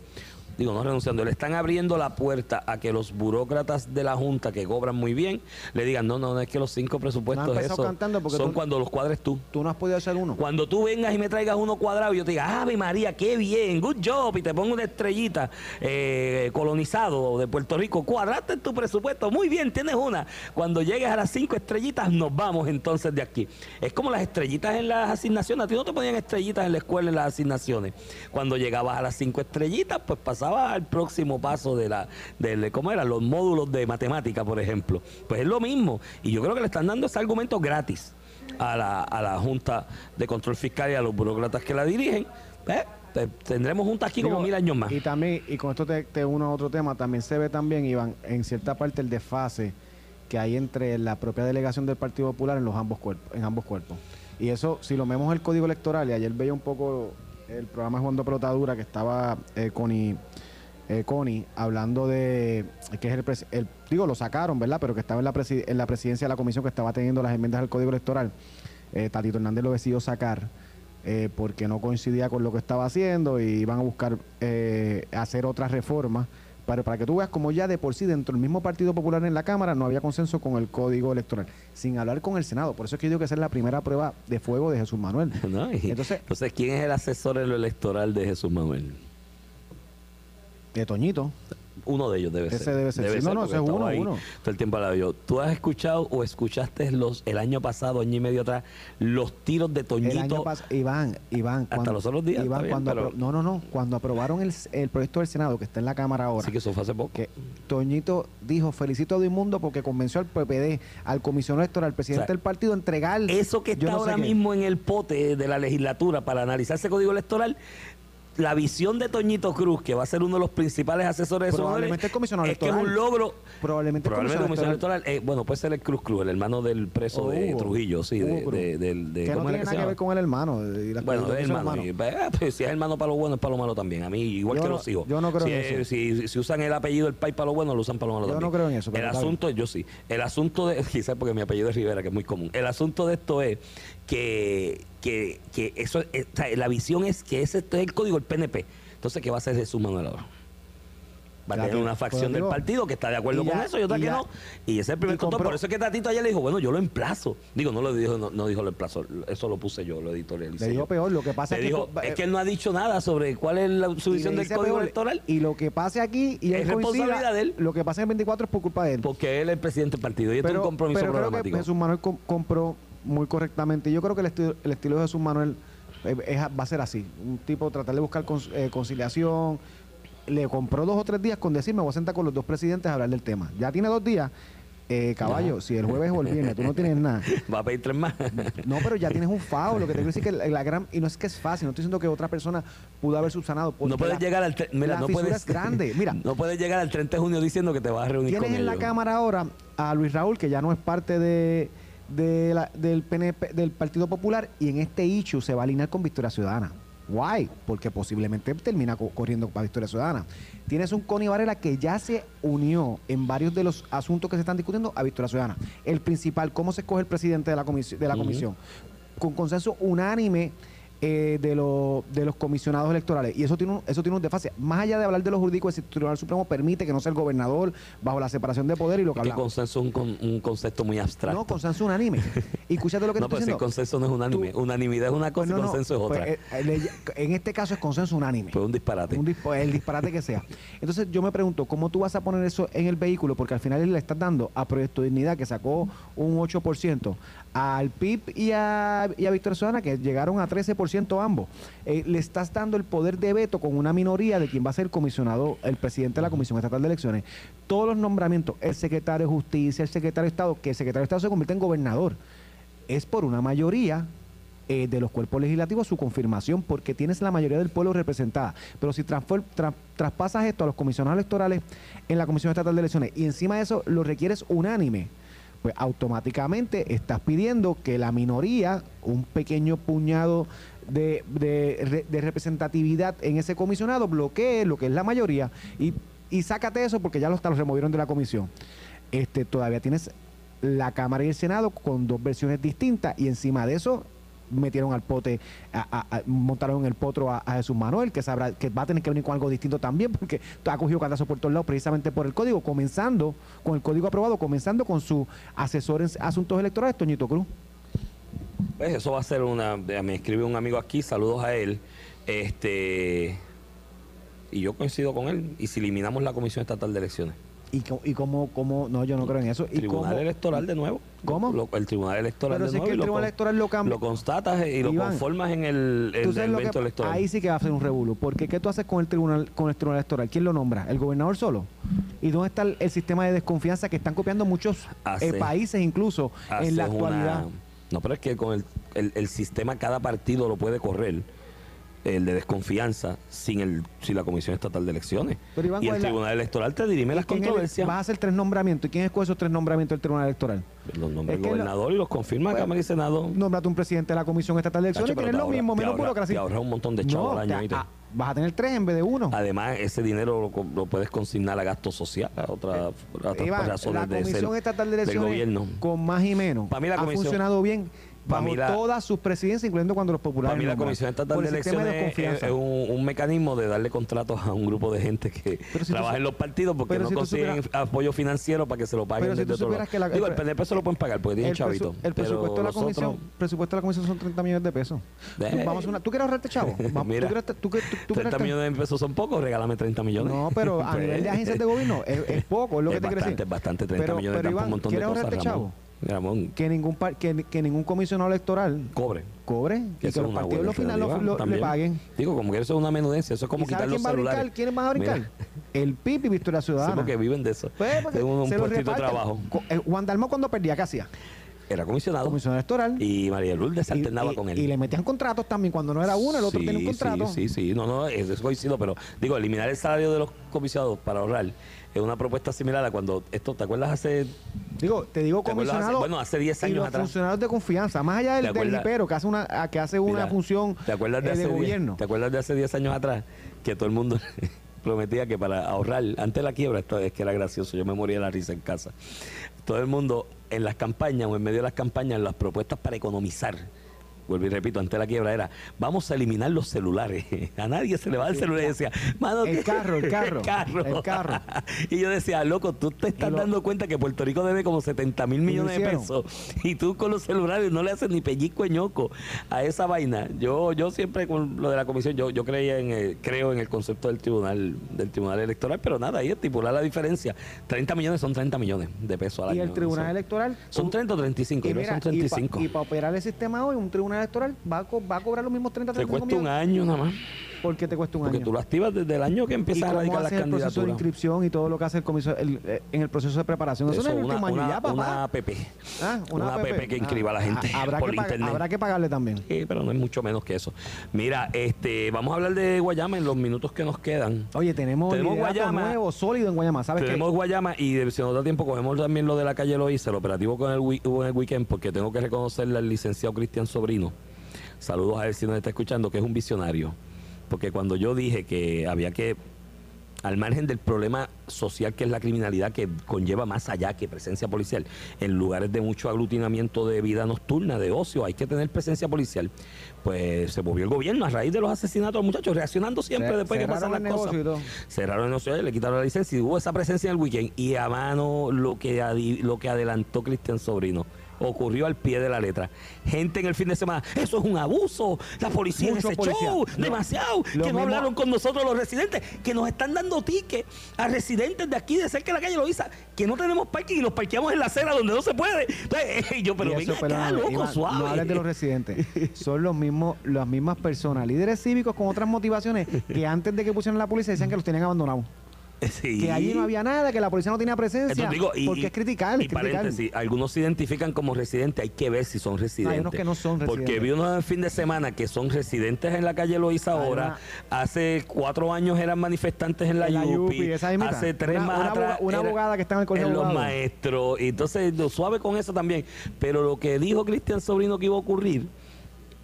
digo, no renunciando, le están abriendo la puerta a que los burócratas de la Junta que cobran muy bien le digan, no, no, no es que los cinco presupuestos No eso son tú- cuando los cuadres tú. Tú no has podido hacer uno. Cuando tú vengas y me traigas uno cuadrado y yo te diga, Ave María, qué bien, good job, y te pongo una estrellita eh, colonizado de Puerto Rico, cuadraste en tu presupuesto, muy bien, tienes una. Cuando llegues a las cinco estrellitas, nos vamos entonces de aquí. Es como las estrellitas en las asignaciones, a ti no te ponían estrellitas en la escuela en las asignaciones. Cuando llegabas a las cinco estrellitas, pues pasabas al próximo paso de la, del, ¿cómo era? Los módulos de matemática, por ejemplo. Pues es lo mismo. Y yo creo que le están dando ese argumento gratis a la, a la Junta de Control Fiscal y a los burócratas que la dirigen. Eh, te- tendremos juntas aquí como Digo, mil años más. Y también, y con esto te, te uno a otro tema, también se ve también, Iván, en cierta parte el desfase que hay entre la propia delegación del Partido Popular en los ambos cuerpos, en ambos cuerpos. Y eso, si lo vemos el código electoral, y ayer veía un poco el programa de Juan de Pelotadura que estaba eh, Connie, eh, Connie hablando de que es el, el- digo, lo sacaron, ¿verdad? Pero que estaba en la, en la presidencia de la comisión que estaba teniendo las enmiendas al código electoral. Eh, Tatito Hernández lo decidió sacar eh, porque no coincidía con lo que estaba haciendo y iban a buscar eh, hacer otras reformas. Para, para que tú veas como ya de por sí dentro del mismo Partido Popular en la Cámara no había consenso con el código electoral, sin hablar con el Senado. Por eso es que yo digo que esa es la primera prueba de fuego de Jesús Manuel. ¿no? Y Entonces, entonces, ¿quién es el asesor en lo electoral de Jesús Manuel? De Toñito, Uno de ellos debe Ese ser. debe ser. Sí, no, no, ese es uno, ahí uno. Todo el tiempo al lado yo. ¿Tú has escuchado o escuchaste los el año pasado, año y medio atrás, los tiros de el Toñito? año pasado, Iván, Iván, Hasta los otros días, Iván, bien, cuando pero- apro- no, no, no, cuando aprobaron el, el proyecto del Senado que está en la Cámara ahora, Así que eso fue hace poco. que Toñito dijo, felicito a Duimundo porque convenció al PPD, al comisionado electoral, al presidente O sea, del partido, a entregar... Eso que está no ahora mismo en el pote de la legislatura para analizar ese código electoral, la visión de Toñito Cruz, que va a ser uno de los principales asesores de Probablemente el comisionado es que es electoral. un logro. Probablemente el Probablemente el comisionado comisionado electoral. eh, bueno, puede ser el Cruz Cruz, el hermano del preso O de. Trujillo, sí, de, Hugo Cruz. de- del- de- que no ¿cómo era tiene que nada que ver con el hermano. y las Bueno, son hermano. hermanos. y, eh, pues, si es hermano para lo bueno, es para lo malo también. A mí, igual Yo que no- los hijos. yo no creo si en es- eso. Si, si usan el apellido del país para lo bueno, lo usan para lo malo Yo también. no creo en eso, pero El está bien. asunto, yo sí. El asunto de, quizás porque mi apellido es Rivera, que es muy común. El asunto de esto es que, que, que eso, eh, la visión es que ese es el código del PNP. Entonces, ¿qué va a hacer Jesús Manuel ahora? Va a tener te- una facción pues, del digo, partido que está de acuerdo con eso y otra que ya- no. Y ese es el primer control. Por eso es que Tatito ayer le dijo, bueno, yo lo emplazo. Digo, no lo dijo, no, no dijo lo emplazo, eso lo puse yo, lo editorialicé. Le dijo peor, lo que pasa Le es que... dijo, eh, es que él no ha dicho nada sobre cuál es la, su visión del código peor, electoral. Y lo que pase aquí y Es responsabilidad de él. Lo que pasa en el 24 es por culpa de él. Porque él es el presidente del partido y esto es un compromiso pero creo que programático. Jesús Manuel com- compró muy correctamente. Yo creo que el, estilo- el estilo de Jesús Manuel eh, es- va a ser así. Un tipo tratar de buscar con- eh, conciliación. Le compró dos o tres días con decirme voy a sentar con los dos presidentes a hablar del tema. Ya tiene dos días. Eh, caballo, si el jueves o el viernes tú no tienes nada. Va a pedir tres más. No, pero ya tienes un FAO. Lo que te quiero decir que la, la gran. Y no es que es fácil, no estoy diciendo que otra persona pudo haber subsanado. no puedes la- llegar al mira, la no puedes es grande. Mira, no puedes llegar al 30 de junio diciendo que te vas a reunir Tienes con en la. Cámara ahora a Luis Raúl, que ya no es parte de, de la- del PNP, del Partido Popular, y en este issue se va a alinear con Victoria Ciudadana. Guay, porque posiblemente termina co- corriendo para Victoria Ciudadana. Tienes un Connie Varela que ya se unió en varios de los asuntos que se están discutiendo a Victoria Ciudadana. El principal, cómo se escoge el presidente de la, comisi- de la comisión. Con consenso unánime eh, de, los de los comisionados electorales. Y eso tiene, un, eso tiene un desfase. Más allá de hablar de los jurídicos, el Tribunal Supremo permite que no sea el gobernador bajo la separación de poder y lo que Es que hablamos. consenso es un, con- un concepto muy abstracto. No, consenso unánime. Y escúchate lo que no, te pero estoy si diciendo. consenso no es unánime. Tú- Unanimidad es una cosa Pues no, y no, consenso es pues, otra. eh, eh, en este caso es consenso unánime. Fue un disparate. Un el disparate que sea. Entonces yo me pregunto, ¿cómo tú vas a poner eso en el vehículo? Porque al final le estás dando a Proyecto Dignidad, que sacó un 8%, al PIB y a, y a Victoria Ciudadana, que llegaron a 13% ambos. Eh, le estás dando el poder de veto con una minoría de quien va a ser comisionado, el presidente de la Comisión Estatal de Elecciones. Todos los nombramientos, el secretario de Justicia, el secretario de Estado, que el secretario de Estado se convierte en gobernador, es por una mayoría eh, de los cuerpos legislativos su confirmación porque tienes la mayoría del pueblo representada. Pero si traspasas esto a los comisionados electorales en la Comisión Estatal de Elecciones y encima de eso lo requieres unánime, pues automáticamente estás pidiendo que la minoría, un pequeño puñado de, de de representatividad en ese comisionado, bloquee lo que es la mayoría y, y sácate eso porque ya lo, hasta lo removieron de la comisión. Este, todavía tienes la Cámara y el Senado con dos versiones distintas y encima de eso metieron al pote, a- a- montaron el potro a, Jesús Manuel, que sabrá que va a tener que venir con algo distinto también, porque ha cogido cantazo por todos lados precisamente por el código, comenzando con el código aprobado, comenzando con su asesor en asuntos electorales, Toñito Cruz. Pues eso va a ser una. Me escribe un amigo aquí, saludos a él. Este. Y yo coincido con él. Y si eliminamos la Comisión Estatal de Elecciones. Y, cómo, cómo, no, yo no creo en eso. Y Tribunal cómo, Electoral de nuevo. ¿Cómo? Lo- el Tribunal Electoral Pero de si es nuevo. que el lo Tribunal Electoral lo cambia. Lo constatas y lo Iván, conformas en el, el evento que- electoral. Ahí sí que va a ser un revuelo. Porque ¿qué tú haces con el tribunal con el tribunal electoral? ¿Quién lo nombra? ¿El gobernador solo? ¿Y dónde está el, el sistema de desconfianza que están copiando muchos eh, Hace- países incluso en la actualidad? una- no, pero es que con el, el, sistema cada partido lo puede correr. El de desconfianza sin el sin la Comisión Estatal de Elecciones. Pero, Iván, y el ¿cuál es la- Tribunal Electoral te dirime ¿Y las controversias. Vas a hacer tres nombramientos. ¿Y quién escoge esos tres nombramientos del tribunal electoral? Los nombra el gobernador y los confirma Pues, Cámara y Senado. Nómbrate un presidente de la Comisión Estatal de Elecciones, pero es lo te mismo, ahorra- menos ahorra- burocracia. te ahorra un montón de chavos No, al año, te- ah, vas a tener tres en vez de uno. Además, ese dinero lo, puedes consignar a gasto social, a, otra- a otras Iván, razones la de Comisión ser- Estatal de del Elecciones, gobierno. con más y menos, Pa' mí la ha comisión- funcionado bien bajo mí la- todas sus presidencias, incluyendo cuando los populares Para mí la. Comisión Estatal de Elecciones es, desconfianza. es un, un mecanismo de darle contratos a un grupo de gente que si trabaja en los partidos porque no si consiguen supieras- apoyo financiero para que se lo paguen Pero si desde tú otro supieras lado. que la- Digo, el el PNP se lo pueden pagar porque tienen el, chavito. el presupuesto de la comisión presupuesto de la comisión son 30 millones de pesos. Tú, vamos una- ¿Tú quieres ahorrarte chavo? Vamos, Mira, ¿tú quieres, tú, quieres- tú- tú 30 quieres- millones de pesos son pocos, regálame 30 millones. No, pero a Pues, nivel de agencias de gobierno es, es poco, es lo que es te quiero decir. es bastante, 30 pero, millones un montón de. Ramón, Que ningún, par- que, que ningún comisionado electoral cobre. cobre Que y que los partidos buena lo final lo, lo- le paguen. Digo, como que eso es una menudencia, eso es como ¿Y sabes quitar los celulares. brincar? ¿Quiénes van a brincar? Mira. El PIB y Victoria Sí, Ciudadana. porque viven de eso. Pues, porque de un, los puestito de trabajo. Eh, Juan Dalmau cuando perdía, ¿qué hacía? Era comisionado. Comisionado electoral. Y María Lourdes alternaba y- con él. Y le metían contratos también. Cuando no era uno, el otro Sí, tenía un contrato. Sí, sí, sí. No, no, eso es coincido, pero digo, eliminar el salario de los comisionados para ahorrar es una propuesta similar a cuando esto, ¿te acuerdas hace Digo, te digo ¿Te acuerdas comisionado. bueno, hace 10 y años los atrás. funcionarios de confianza, más allá ¿Te del, del que hace una, que hace una Mira, función ¿te acuerdas de, eh, hace de 10 gobierno. ¿Te acuerdas de hace 10 años atrás que todo el mundo prometía que para ahorrar antes de la quiebra, esto es que era gracioso, yo me moría de la risa en casa. Todo el mundo en las campañas o en medio de las campañas, las propuestas para economizar. Vuelvo y repito, antes de la quiebra era, vamos a eliminar los celulares. A nadie se le va el celular y decía, mano, El carro, el carro, el carro. el carro. y yo decía, loco, tú te estás Y lo- dando cuenta que Puerto Rico debe como 70 mil lo millones de pesos y tú con los celulares no le haces ni pellizco ñoco a esa vaina. Yo yo siempre con lo de la comisión, yo, yo creía en el- creo en el concepto del tribunal del tribunal electoral, pero nada, ahí estipular la diferencia. 30 millones son 30 millones de pesos al Y año. el tribunal electoral. Son 30 o 35, Y, mira, son 35. y para operar el sistema hoy, un tribunal electoral va a, co- va a cobrar los mismos 30 te 35 cuesta un millones. año nada más, ¿Por qué te cuesta un porque año? tú lo activas desde el año que ¿Y empiezas a radicar las haces el proceso de candidaturas. inscripción y todo lo que hace el comisario el- eh, en el proceso de preparación? Eso, Eso, no es el una, año una, ya, papá. una app. Ah, una app que inscriba a la gente Ah, habrá por que internet. Habrá que pagarle también. Sí, pero no es mucho menos que eso. Mira, este, vamos a hablar de Guayama en los minutos que nos quedan. Oye, tenemos, Tenemos Guayama. nuevo, sólido en Guayama. ¿Sabes Tenemos qué? Guayama y si nos da tiempo cogemos también lo de la calle Loíza, el operativo con el, en el weekend, porque tengo que reconocerle al licenciado Cristian Sobrino. Saludos a él si nos está escuchando, que es un visionario. Porque cuando yo dije que había que, al margen del problema social que es la criminalidad, que conlleva más allá que presencia policial, en lugares de mucho aglutinamiento de vida nocturna, de ocio, hay que tener presencia policial. Pues se movió el gobierno a raíz de los asesinatos, muchachos, reaccionando siempre Ce- después que pasan las cosas. Cerraron el negocio, le quitaron la licencia y hubo esa presencia en el weekend. Y a mano lo que, lo que adelantó Cristian Sobrino. Ocurrió al pie de la letra. Gente en el fin de semana, eso es un abuso. La policía Mucho policía. show, Lo- demasiado. lo que no hablaron con nosotros los residentes, que nos están dando tickets a residentes de aquí, de cerca de la calle Loiza, que no tenemos parking y los parqueamos en la acera donde no se puede. Entonces, yo, pero venga eso, acá, perdóname, loco, Iván, suave. No hables de los residentes. Son los mismos, las mismas personas, líderes cívicos con otras motivaciones que antes de que pusieran la policía decían que los tenían abandonados. Sí. Que allí no había nada, que la policía no tenía presencia. Entonces, digo, y, porque es criticar, y criticar. paréntesis, algunos se identifican como residentes, hay que ver si son residentes. unos que no son Porque residentes. vi unos en fin de semana que son residentes en la calle Loíza Hay ahora. Hace cuatro años eran manifestantes en la, En la Yupi. Yupi, esa mismita. Hace tres Una- más una atrás. una era- abogada que está en el colegio En los maestros. Y entonces, lo suave con eso también. Pero lo que dijo Cristian Sobrino que iba a ocurrir.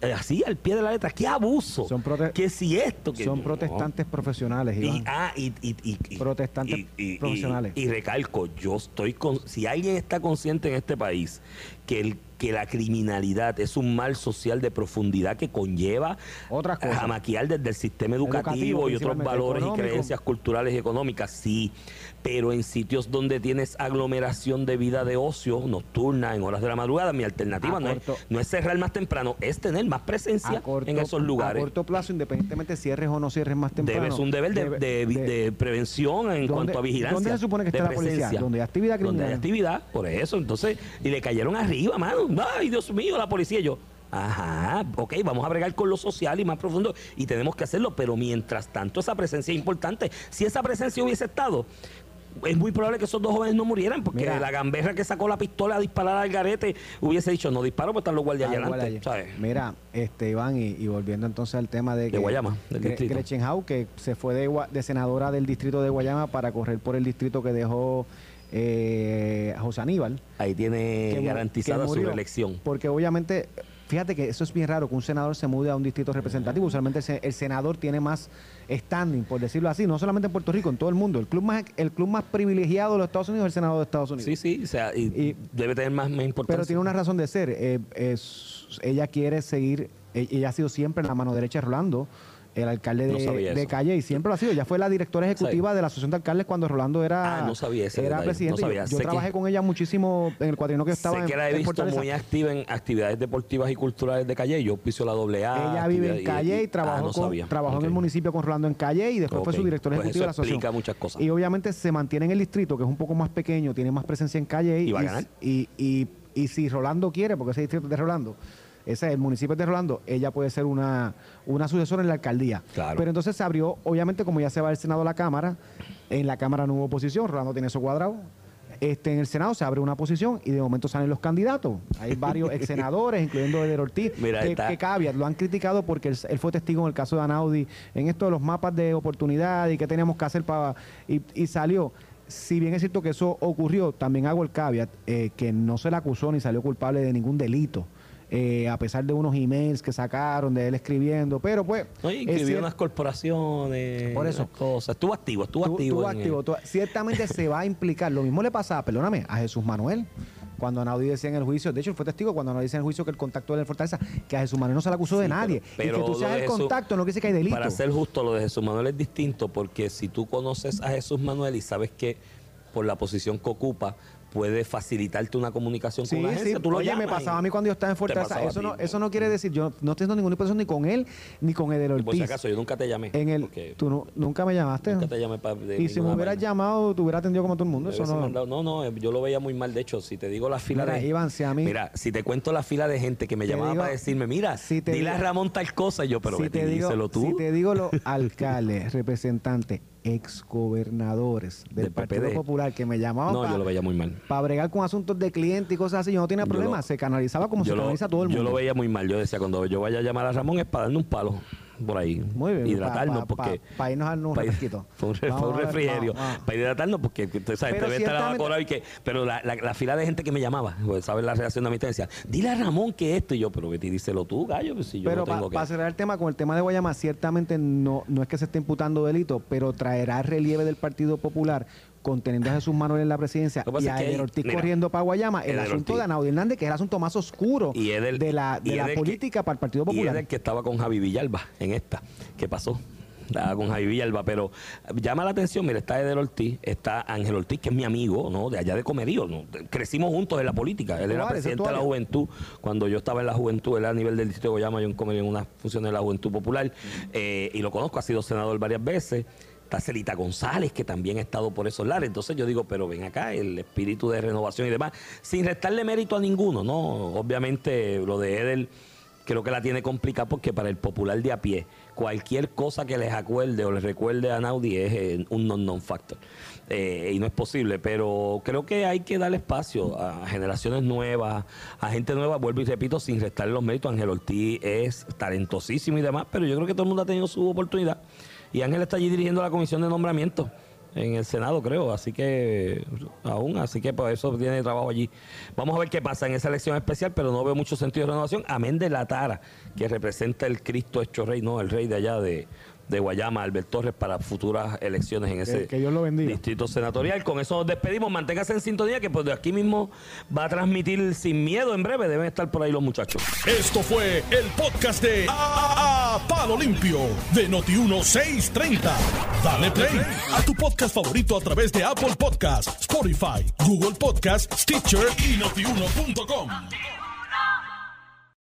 Eh, Así al pie de la letra, qué abuso. Son que si esto. Que Son no. protestantes profesionales, Iván. Y, ah, y, y- y- y- Protestantes profesionales. Y, recalco, yo estoy con. Si alguien está consciente en este país que el que la criminalidad es un mal social de profundidad que conlleva Otras cosas. a maquiar desde el sistema educativo, Educativo, y otros valores y económico. creencias culturales y económicas, sí, pero en sitios donde tienes aglomeración de vida de ocio nocturna en horas de la madrugada, mi alternativa A no es, corto- no es cerrar más temprano, es tener más presencia a corto, en esos lugares. A corto plazo, independientemente cierres o no cierres más temprano. Debes un deber de, de- de- de prevención en ¿Dónde- cuanto a vigilancia. dónde se supone que está la policía? presencia. Donde hay actividad Donde hay criminal. actividad, por eso. Entonces, y le cayeron arriba, mano. Ay, Dios mío, la policía. Y yo, ajá, ok, vamos a bregar con lo social y más profundo y tenemos que hacerlo, pero mientras tanto esa presencia es importante. Si esa presencia hubiese estado, es muy probable que esos dos jóvenes no murieran, porque Mira. la gamberra que sacó la pistola a disparar al garete hubiese dicho, no disparo, pues están los guardias allá adelante. Mira, este Iván, y, y volviendo entonces al tema de, De que- Guayama, del Gre- distrito. Gretchen Hau, que se fue de senadora del distrito de Guayama para correr por el distrito que dejó eh, José Aníbal. Ahí tiene que garantizada que su reelección. Porque obviamente, fíjate que eso es bien raro, que un senador se mude a un distrito representativo. Usualmente el, se- el senador tiene más standing, por decirlo así, no solamente en Puerto Rico, en todo el mundo. El club más, el club más privilegiado de los Estados Unidos es el senador de Estados Unidos. Sí, sí, o sea, y, Y- debe tener más, más importancia. Pero tiene una razón de ser. eh, es- ella quiere seguir, e- ella ha sido siempre la mano derecha de Rolando, el alcalde de. Calle, y siempre lo ha sido. Ella fue la directora ejecutiva de la Asociación de Alcaldes cuando Rolando era, Ah, no sabía ese era presidente. no sabía. Yo, trabajé que- con ella muchísimo en el cuadrino que estaba sé en, que la he visto muy activa en actividades deportivas y culturales de Calle. Yo piso la doble A. Ella vive en Calle y ah, trabajó, con- trabajó en el municipio con Rolando en Calle y después fue su director Pues de la asociación. explica muchas cosas. Y obviamente se mantiene en el distrito, que es un poco más pequeño, tiene más presencia en Calle. Y va a ganar. Y, y- y si Rolando quiere, porque ese distrito es de Rolando, ese es el municipio de Rolando, ella puede ser una, una sucesora en la alcaldía. Claro. Pero entonces se abrió, obviamente como ya se va el Senado a la Cámara, en la Cámara no hubo oposición, Rolando tiene eso cuadrado. Este, en el Senado se abre una posición y de momento salen los candidatos. Hay varios ex senadores, incluyendo Eder Ortiz, Mira, que, que lo han criticado porque él, él fue testigo en el caso de Anaudi, en esto de los mapas de oportunidad y qué teníamos que hacer para... Y, y salió. Si bien es cierto que eso ocurrió, también hago el caveat eh, que no se le acusó ni salió culpable de ningún delito. Eh, a pesar de unos emails que sacaron de él escribiendo, pero pues... No, y es inscribió cier- unas corporaciones. Por eso. cosas. Estuvo activo, estuvo Tú- activo. tú en activo, el- tú- ciertamente se va a implicar. Lo mismo le pasaba, perdóname, a Jesús Manuel. Cuando Anaudi decía en el juicio, de hecho él fue testigo cuando Anaudi decía en el juicio que el contacto de en Fortaleza, que a Jesús Manuel no se le acusó de nadie. pero- y que tú seas el Jesús- contacto no quiere decir que hay delito. Para ser justo, lo de Jesús Manuel es distinto porque si tú conoces a Jesús Manuel y sabes que por la posición que ocupa puede facilitarte una comunicación Sí, con sí. agencia, tú lo Oye, me pasaba y- a mí cuando yo estaba en Fortaleza. Eso no, eso no quiere decir, yo no estoy haciendo ninguna posición ni con él ni con Edel Y Ortiz. por si acaso, yo nunca te llamé. en el, tú nu- nunca me llamaste. nunca te llamé para y si me hubieras llamado, te hubiera atendido como todo el mundo. Eso no. no, no, yo lo veía muy mal. De hecho, si te digo la fila Mira, de. Iván, si a mí- Mira, si te cuento la fila de gente que me llamaba digo- para decirme, mira, si te dile a Ramón tal cosa, yo, pero si Betty, te digo, díselo tú. si te digo los alcaldes, representantes, exgobernadores del Del Partido PPD. Popular que me llamaban no, yo lo veía muy mal. para bregar con asuntos de clientes y cosas así, yo no tenía problema, lo- se canalizaba como se lo- canaliza todo el mundo. Yo lo veía muy mal. Yo decía, cuando yo vaya a llamar a Ramón es para darle un palo por ahí. Muy bien, Hidratarnos pa- pa- porque... pa- pa irnos a darnos un pa ir- refresquito. Fue un, refrigerio. Para hidratarnos porque tú sabes, Pero te ves la vacuna y que... Pero la, la- la fila de gente que me llamaba, pues, ¿sabes la reacción de mi decía, dile a Ramón que esto. Y yo, pero Betty, díselo tú, gallo, pues si yo Pero no tengo para que... cerrar el tema con el tema de Guayama, ciertamente no, no es que se esté imputando delito, pero traerá relieve del Partido Popular conteniendo a Jesús Manuel en la presidencia y a Eder Ortiz mira, corriendo para Guayama, el Eder asunto Ortiz. de Anaudi Hernández, que es el asunto más oscuro Y Edel- de la, de y la que- política para el Partido Y Popular. el que estaba con Javi Villalba en esta. ¿Qué pasó? Estaba con Javi Villalba, pero llama la atención, mira, está Edel Ortiz, está Ángel Ortiz, que es mi amigo, ¿no? De allá de Comerío, ¿no? Crecimos juntos en la política. Él era presidente de la juventud. Cuando yo estaba en la juventud, él era a nivel del distrito de Guayama, yo en Comerío en una función de la juventud popular, eh, y lo conozco, ha sido senador varias veces. Está Celita González, que también ha estado por esos lares. Entonces yo digo, pero ven acá, el espíritu de renovación y demás, sin restarle mérito a ninguno, ¿no? Obviamente lo de Edel creo que la tiene complicada porque para el popular de a pie, cualquier cosa que les acuerde o les recuerde a Naudi es eh, un non-non factor. Eh, y no es posible, pero creo que hay que darle espacio a generaciones nuevas, a gente nueva, vuelvo y repito, sin restarle los méritos. Ángel Ortiz es talentosísimo y demás, pero yo creo que todo el mundo ha tenido su oportunidad. Y Ángel está allí dirigiendo la comisión de nombramiento en el Senado, creo, así que aún, así que por eso tiene trabajo allí. Vamos a ver qué pasa en esa elección especial, pero no veo mucho sentido de renovación, amén de la tara que representa el Cristo hecho rey, no el rey de allá de, de Guayama, Albert Torres, para futuras elecciones en ese que Dios lo bendiga. distrito senatorial. Con eso nos despedimos. Manténgase en sintonía que pues de aquí mismo va a transmitir sin miedo en breve. Deben estar por ahí los muchachos. Esto fue el podcast de A, Palo Limpio de Noti1630. Dale play a tu podcast favorito a través de Apple Podcasts, Spotify, Google Podcasts, Stitcher y notiuno.com.